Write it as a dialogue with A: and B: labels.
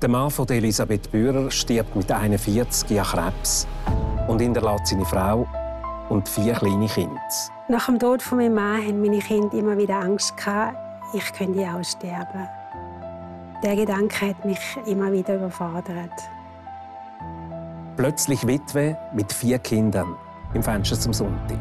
A: Der Mann von Elisabeth Bührer stirbt mit 41 an Krebs und hinterlässt seine Frau und vier kleine Kinder.
B: Nach dem Tod von meinem Mann hatten meine Kinder immer wieder Angst ich könnte auch sterben. Der Gedanke hat mich immer wieder überfordert.
A: Plötzlich Witwe mit vier Kindern im Fenster zum Sonntag.